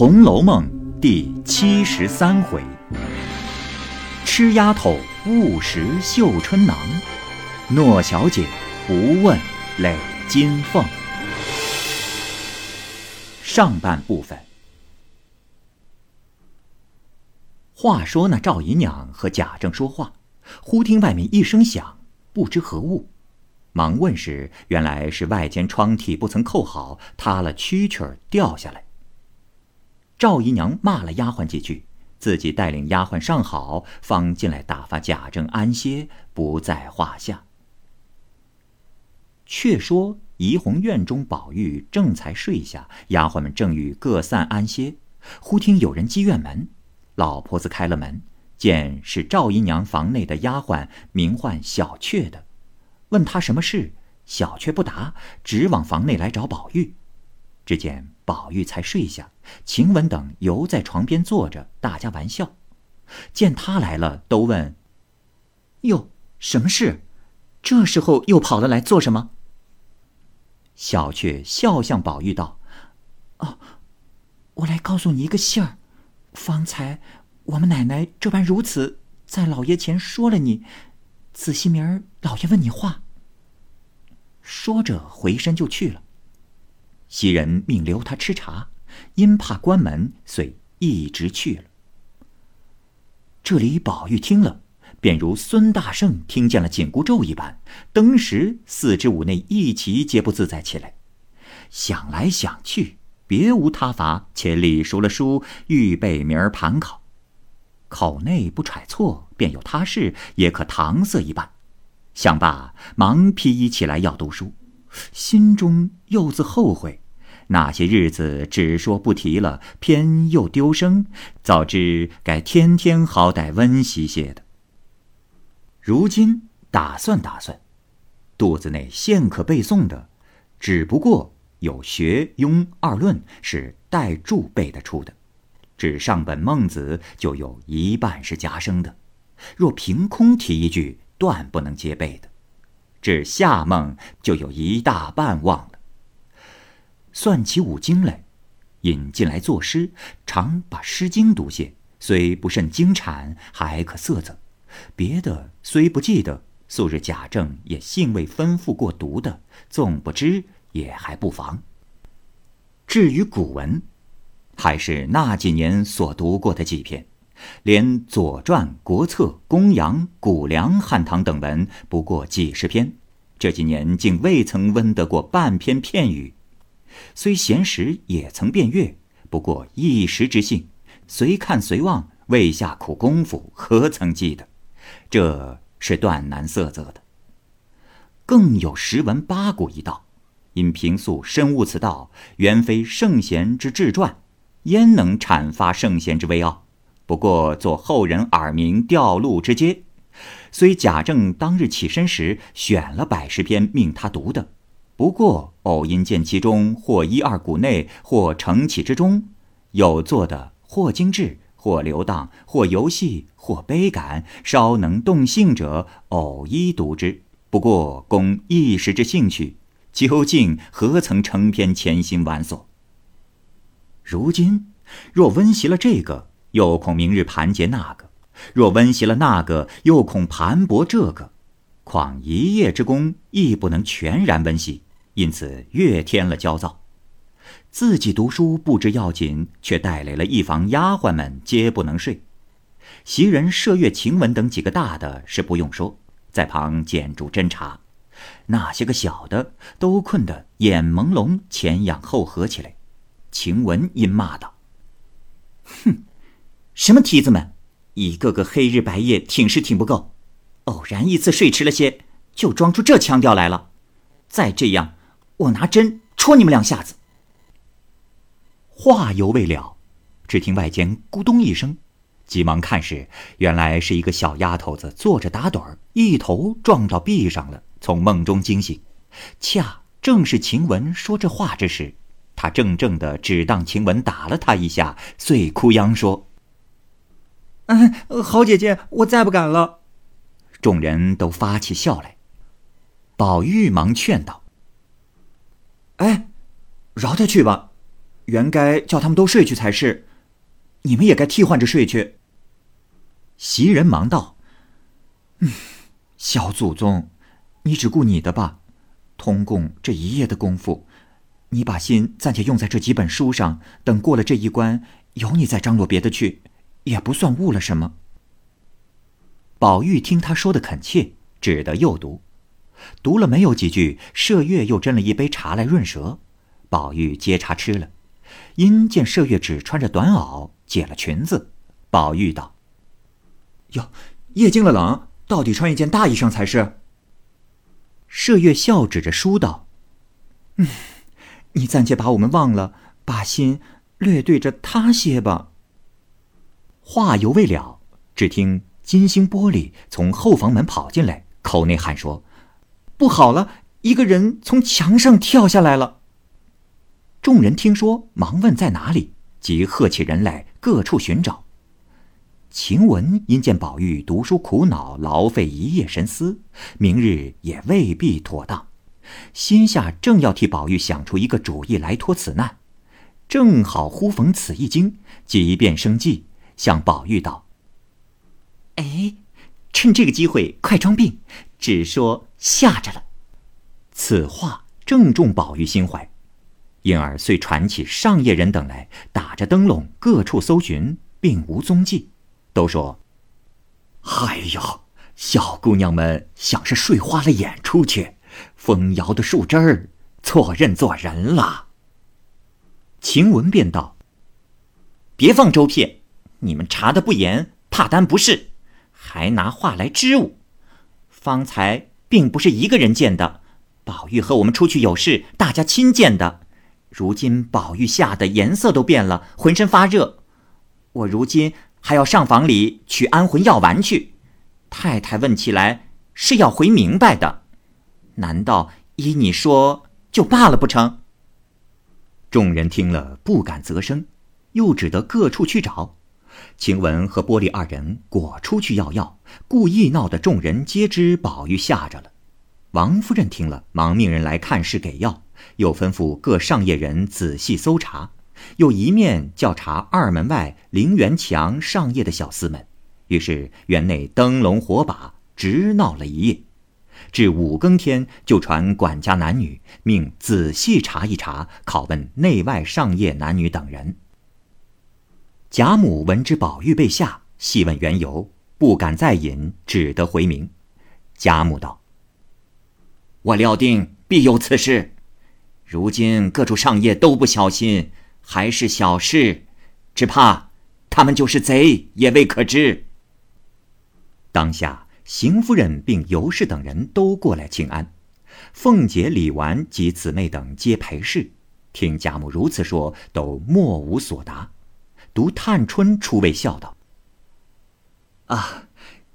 红楼梦》第七十三回：吃丫头误食绣春囊，诺小姐不问累金凤。上半部分。话说那赵姨娘和贾政说话，忽听外面一声响，不知何物，忙问时，原来是外间窗屉不曾扣好，塌了蛐蛐儿掉下来。赵姨娘骂了丫鬟几句，自己带领丫鬟上好，方进来打发贾政安歇，不在话下。却说怡红院中，宝玉正才睡下，丫鬟们正欲各散安歇，忽听有人击院门，老婆子开了门，见是赵姨娘房内的丫鬟，名唤小雀的，问她什么事，小雀不答，直往房内来找宝玉。只见宝玉才睡下，晴雯等犹在床边坐着，大家玩笑。见他来了，都问：“哟，什么事？这时候又跑了来做什么？”小雀笑向宝玉道：“哦，我来告诉你一个信儿。方才我们奶奶这般如此，在老爷前说了你，仔细明儿老爷问你话。”说着回身就去了。袭人命留他吃茶，因怕关门，遂一直去了。这里宝玉听了，便如孙大圣听见了紧箍咒一般，登时四肢五内一齐皆不自在起来。想来想去，别无他法，且理熟了书，预备明儿盘考。口内不揣错，便有他事，也可搪塞一半。想罢，忙披衣起来要读书。心中又自后悔，那些日子只说不提了，偏又丢声，早知该天天好歹温习些的。如今打算打算，肚子内现可背诵的，只不过有学庸二论是带注背得出的，只上本孟子就有一半是夹生的，若凭空提一句，断不能接背的。至夏梦就有一大半忘了。算起五经来，引进来作诗，常把《诗经》读些，虽不甚精产，还可色泽。别的虽不记得，素日贾政也幸未吩咐过读的，纵不知也还不妨。至于古文，还是那几年所读过的几篇。连《左传》《国策》《公羊》《谷梁》《汉唐》等文，不过几十篇，这几年竟未曾温得过半篇片语。虽闲时也曾遍阅，不过一时之兴，随看随忘，未下苦功夫，何曾记得？这是断难色泽的。更有时闻八股一道，因平素深悟此道，原非圣贤之志传，焉能阐发圣贤之威傲？不过做后人耳鸣调路之阶，虽贾政当日起身时选了百十篇命他读的，不过偶因见其中或一二股内，或承启之中，有做的或精致，或流荡，或游戏，或悲感，稍能动性者，偶一读之。不过供一时之兴趣，究竟何曾成篇潜心玩索？如今若温习了这个。又恐明日盘结那个，若温习了那个，又恐盘驳这个，况一夜之功亦不能全然温习，因此越添了焦躁。自己读书不知要紧，却带来了一房丫鬟们皆不能睡。袭人、麝月、晴雯等几个大的是不用说，在旁捡住侦查；那些个小的都困得眼朦胧、前仰后合起来。晴雯因骂道：“哼！”什么蹄子们，一个个黑日白夜挺是挺不够，偶然一次睡迟了些，就装出这腔调来了。再这样，我拿针戳你们两下子。话犹未了，只听外间咕咚一声，急忙看时，原来是一个小丫头子坐着打盹儿，一头撞到壁上了，从梦中惊醒。恰正是晴雯说这话之时，她怔怔的只当晴雯打了她一下，遂哭央说。嗯好姐姐，我再不敢了。众人都发起笑来。宝玉忙劝道：“哎，饶他去吧，原该叫他们都睡去才是，你们也该替换着睡去。袭人忙道：“嗯，小祖宗，你只顾你的吧。通共这一夜的功夫，你把心暂且用在这几本书上，等过了这一关，有你再张罗别的去，也不算误了什么。”宝玉听他说的恳切，只得又读。读了没有几句，麝月又斟了一杯茶来润舌。宝玉接茶吃了，因见麝月只穿着短袄，解了裙子，宝玉道：“哟，夜静了冷，到底穿一件大衣裳才是。”麝月笑指着书道：“嗯，你暂且把我们忘了，把心略对着他些吧。”话犹未了，只听金星玻璃从后房门跑进来，口内喊说。不好了！一个人从墙上跳下来了。众人听说，忙问在哪里，即喝起人来，各处寻找。晴雯因见宝玉读书苦恼，劳费一夜神思，明日也未必妥当，心下正要替宝玉想出一个主意来脱此难，正好忽逢此一惊，即便生计，向宝玉道：“哎，趁这个机会，快装病，只说。”吓着了，此话正中宝玉心怀，因而遂传起上夜人等来，打着灯笼各处搜寻，并无踪迹。都说：“哎呦，小姑娘们想是睡花了眼出去，风摇的树枝儿，错认做人了。”晴雯便道：“别放周片，你们查的不严，怕担不是，还拿话来支吾。方才。”并不是一个人见的，宝玉和我们出去有事，大家亲见的。如今宝玉吓得颜色都变了，浑身发热。我如今还要上房里取安魂药丸去。太太问起来是要回明白的，难道依你说就罢了不成？众人听了不敢啧声，又只得各处去找。晴雯和玻璃二人果出去要药，故意闹得众人皆知宝玉吓着了。王夫人听了，忙命人来看事给药，又吩咐各上夜人仔细搜查，又一面叫查二门外陵园墙上夜的小厮们。于是园内灯笼火把，直闹了一夜。至五更天，就传管家男女，命仔细查一查，拷问内外上夜男女等人。贾母闻知宝玉被吓，细问缘由，不敢再饮，只得回明。贾母道：“我料定必有此事，如今各处上夜都不小心，还是小事，只怕他们就是贼也未可知。”当下邢夫人并尤氏等人都过来请安，凤姐、李纨及姊妹等皆陪侍，听贾母如此说，都莫无所答。独探春出位笑道：“啊，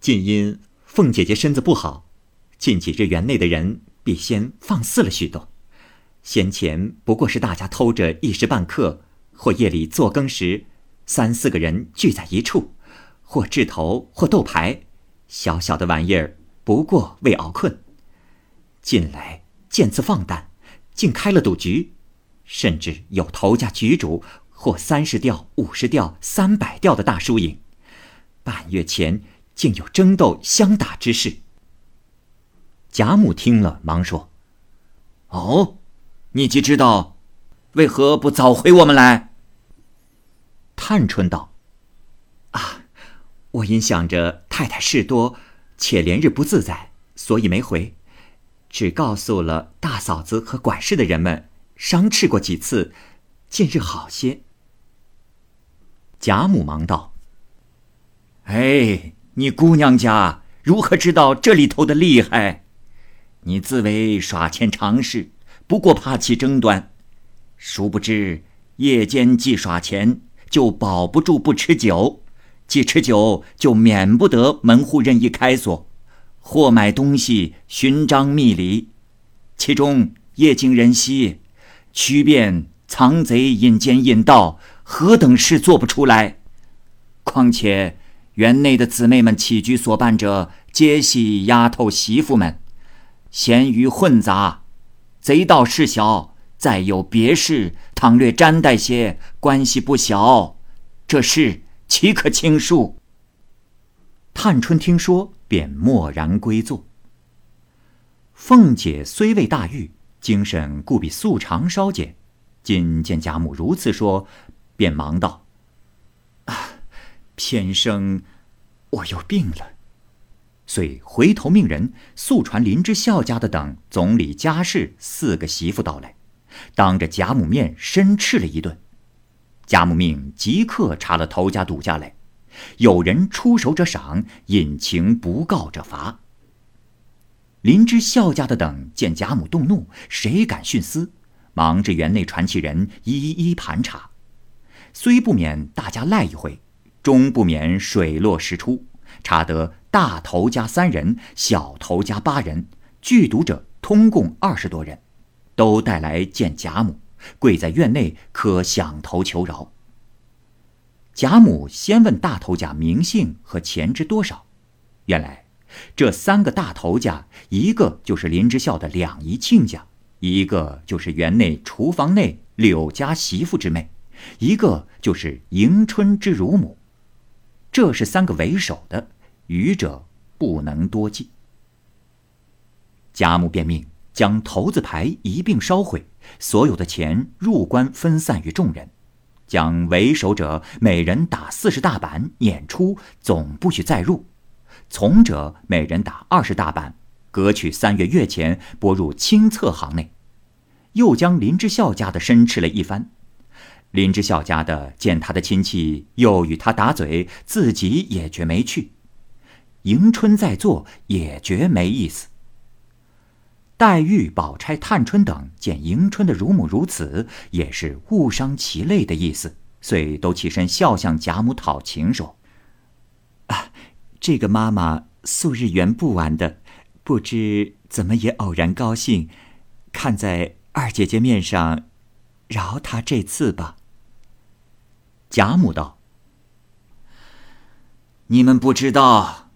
近因凤姐姐身子不好，近几日园内的人比先放肆了许多。先前不过是大家偷着一时半刻，或夜里做更时，三四个人聚在一处，或掷头，或斗牌，小小的玩意儿，不过为熬困。近来渐次放胆，竟开了赌局，甚至有头家局主。”或三十吊、五十吊、三百吊的大输赢，半月前竟有争斗相打之事。贾母听了，忙说：“哦，你既知道，为何不早回我们来？”探春道：“啊，我因想着太太事多，且连日不自在，所以没回，只告诉了大嫂子和管事的人们，商斥过几次，近日好些。”贾母忙道：“哎，你姑娘家如何知道这里头的厉害？你自为耍钱常事，不过怕起争端，殊不知夜间既耍钱，就保不住不吃酒；既吃酒，就免不得门户任意开锁，或买东西寻章觅理，其中夜静人稀，曲便藏贼引奸引盗。”何等事做不出来？况且园内的姊妹们起居所办者，皆系丫头媳妇们，闲鱼混杂，贼盗事小，再有别事，倘略沾带些，关系不小。这事岂可轻恕？探春听说，便默然归坐。凤姐虽未大愈，精神故比素常稍减。今见贾母如此说，便忙道：“啊，偏生我又病了。”遂回头命人速传林之孝家的等总理家事四个媳妇到来，当着贾母面申斥了一顿。贾母命即刻查了头家赌家来。有人出手者赏，隐情不告者罚。林之孝家的等见贾母动怒，谁敢徇私？忙至园内传奇人一一盘查，虽不免大家赖一回，终不免水落石出。查得大头家三人，小头家八人，聚毒者通共二十多人，都带来见贾母，跪在院内可响头求饶。贾母先问大头家名姓和钱值多少，原来这三个大头家，一个就是林之孝的两姨亲家，一个就是园内厨房内柳家媳妇之妹，一个就是迎春之乳母。这是三个为首的，余者不能多记。贾母便命将头子牌一并烧毁，所有的钱入关分散于众人。将为首者每人打四十大板，撵出，总不许再入；从者每人打二十大板，各取三月月钱，拨入清册行内。又将林之孝家的申斥了一番。林之孝家的见他的亲戚又与他打嘴，自己也觉没趣。迎春在座，也觉没意思。黛玉、宝钗、探春等见迎春的乳母如此，也是误伤其类的意思，遂都起身笑向贾母讨情，说：“啊，这个妈妈素日圆不完的，不知怎么也偶然高兴，看在二姐姐面上，饶她这次吧。”贾母道：“你们不知道，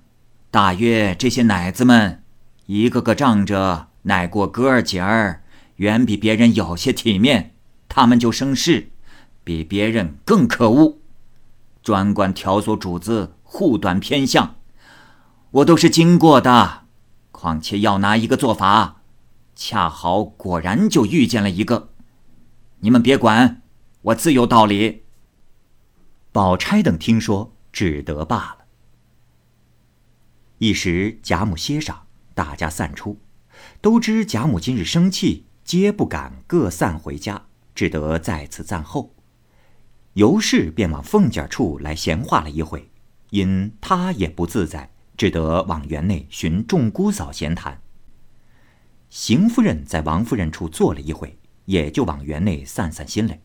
大约这些奶子们，一个个仗着。”奶过哥儿姐儿，远比别人有些体面，他们就生事，比别人更可恶，专管挑唆主子护短偏向。我都是经过的，况且要拿一个做法，恰好果然就遇见了一个。你们别管，我自有道理。宝钗等听说，只得罢了。一时贾母歇上，大家散出。都知贾母今日生气，皆不敢各散回家，只得在此暂候。尤氏便往凤姐处来闲话了一会，因她也不自在，只得往园内寻众姑嫂闲谈。邢夫人在王夫人处坐了一会，也就往园内散散心来。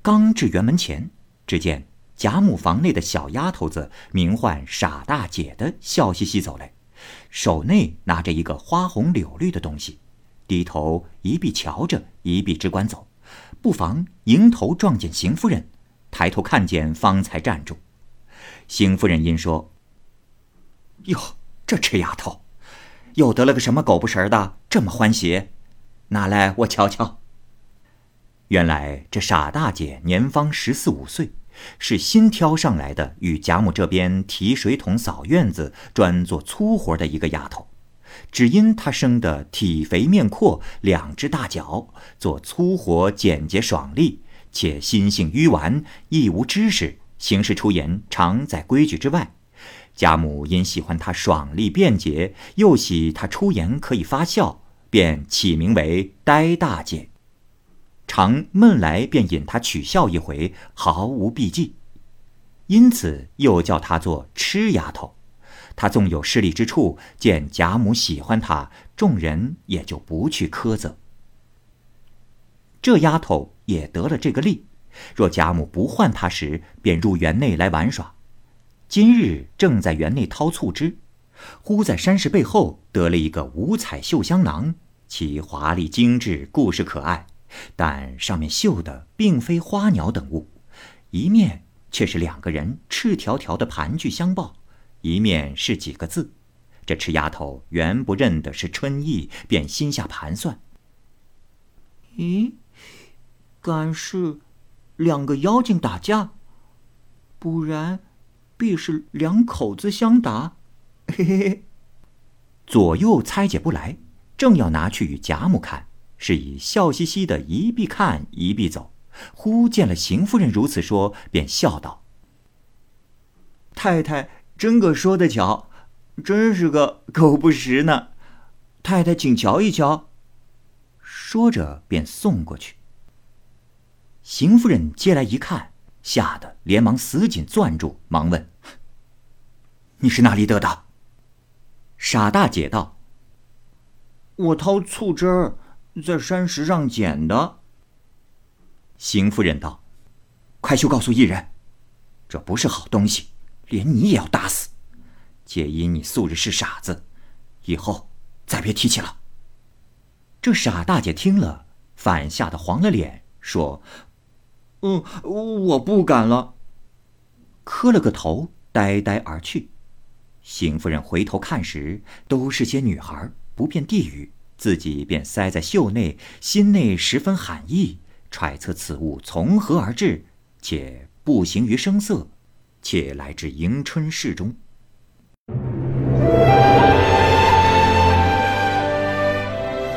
刚至园门前，只见贾母房内的小丫头子，名唤傻大姐的，笑嘻嘻走来。手内拿着一个花红柳绿的东西，低头一臂瞧着，一臂只管走，不妨迎头撞见邢夫人，抬头看见，方才站住。邢夫人因说：“哟，这痴丫头，又得了个什么狗不食的，这么欢喜？拿来我瞧瞧。”原来这傻大姐年方十四五岁。是新挑上来的，与贾母这边提水桶、扫院子，专做粗活的一个丫头。只因她生得体肥面阔，两只大脚，做粗活简洁爽利，且心性愚顽，亦无知识，行事出言常在规矩之外。贾母因喜欢她爽利便捷，又喜她出言可以发笑，便起名为呆大姐。常闷来便引他取笑一回，毫无避忌，因此又叫他做痴丫头。他纵有势力之处，见贾母喜欢他，众人也就不去苛责。这丫头也得了这个利，若贾母不唤她时，便入园内来玩耍。今日正在园内掏醋汁，忽在山石背后得了一个五彩绣香囊，其华丽精致，故事可爱。但上面绣的并非花鸟等物，一面却是两个人赤条条的盘踞相抱，一面是几个字。这痴丫头原不认得是春意，便心下盘算：咦，敢是两个妖精打架，不然必是两口子相打。嘿嘿嘿，左右猜解不来，正要拿去与贾母看，是以笑嘻嘻的一臂看一臂走。忽见了邢夫人如此说，便笑道：“太太真个说的巧，真是个狗不识呢。太太请瞧一瞧。”说着便送过去。邢夫人接来一看，吓得连忙死紧攥住，忙问：“你是哪里得的？”傻大姐道：“我掏醋汁儿，在山石上捡的。”邢夫人道：“快去告诉一人，这不是好东西，连你也要打死。皆因你素日是傻子，以后再别提起了。”这傻大姐听了，反吓得黄了脸，说：“嗯，我不敢了。”磕了个头，呆呆而去。邢夫人回头看时，都是些女孩，不辨地语，自己便塞在袖内，心内十分寒意。揣测此物从何而至，且不形于声色，且来至迎春市中。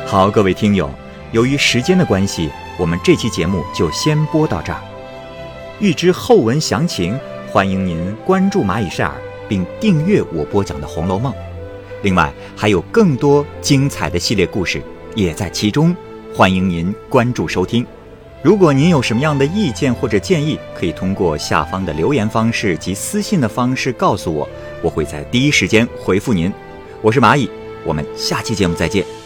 好，各位听友，由于时间的关系，我们这期节目就先播到这儿。欲知后文详情，欢迎您关注蚂蚁晒尔，并订阅我播讲的《红楼梦》。另外，还有更多精彩的系列故事也在其中，欢迎您关注收听。如果您有什么样的意见或者建议，可以通过下方的留言方式及私信的方式告诉我，我会在第一时间回复您。我是蚂蚁，我们下期节目再见。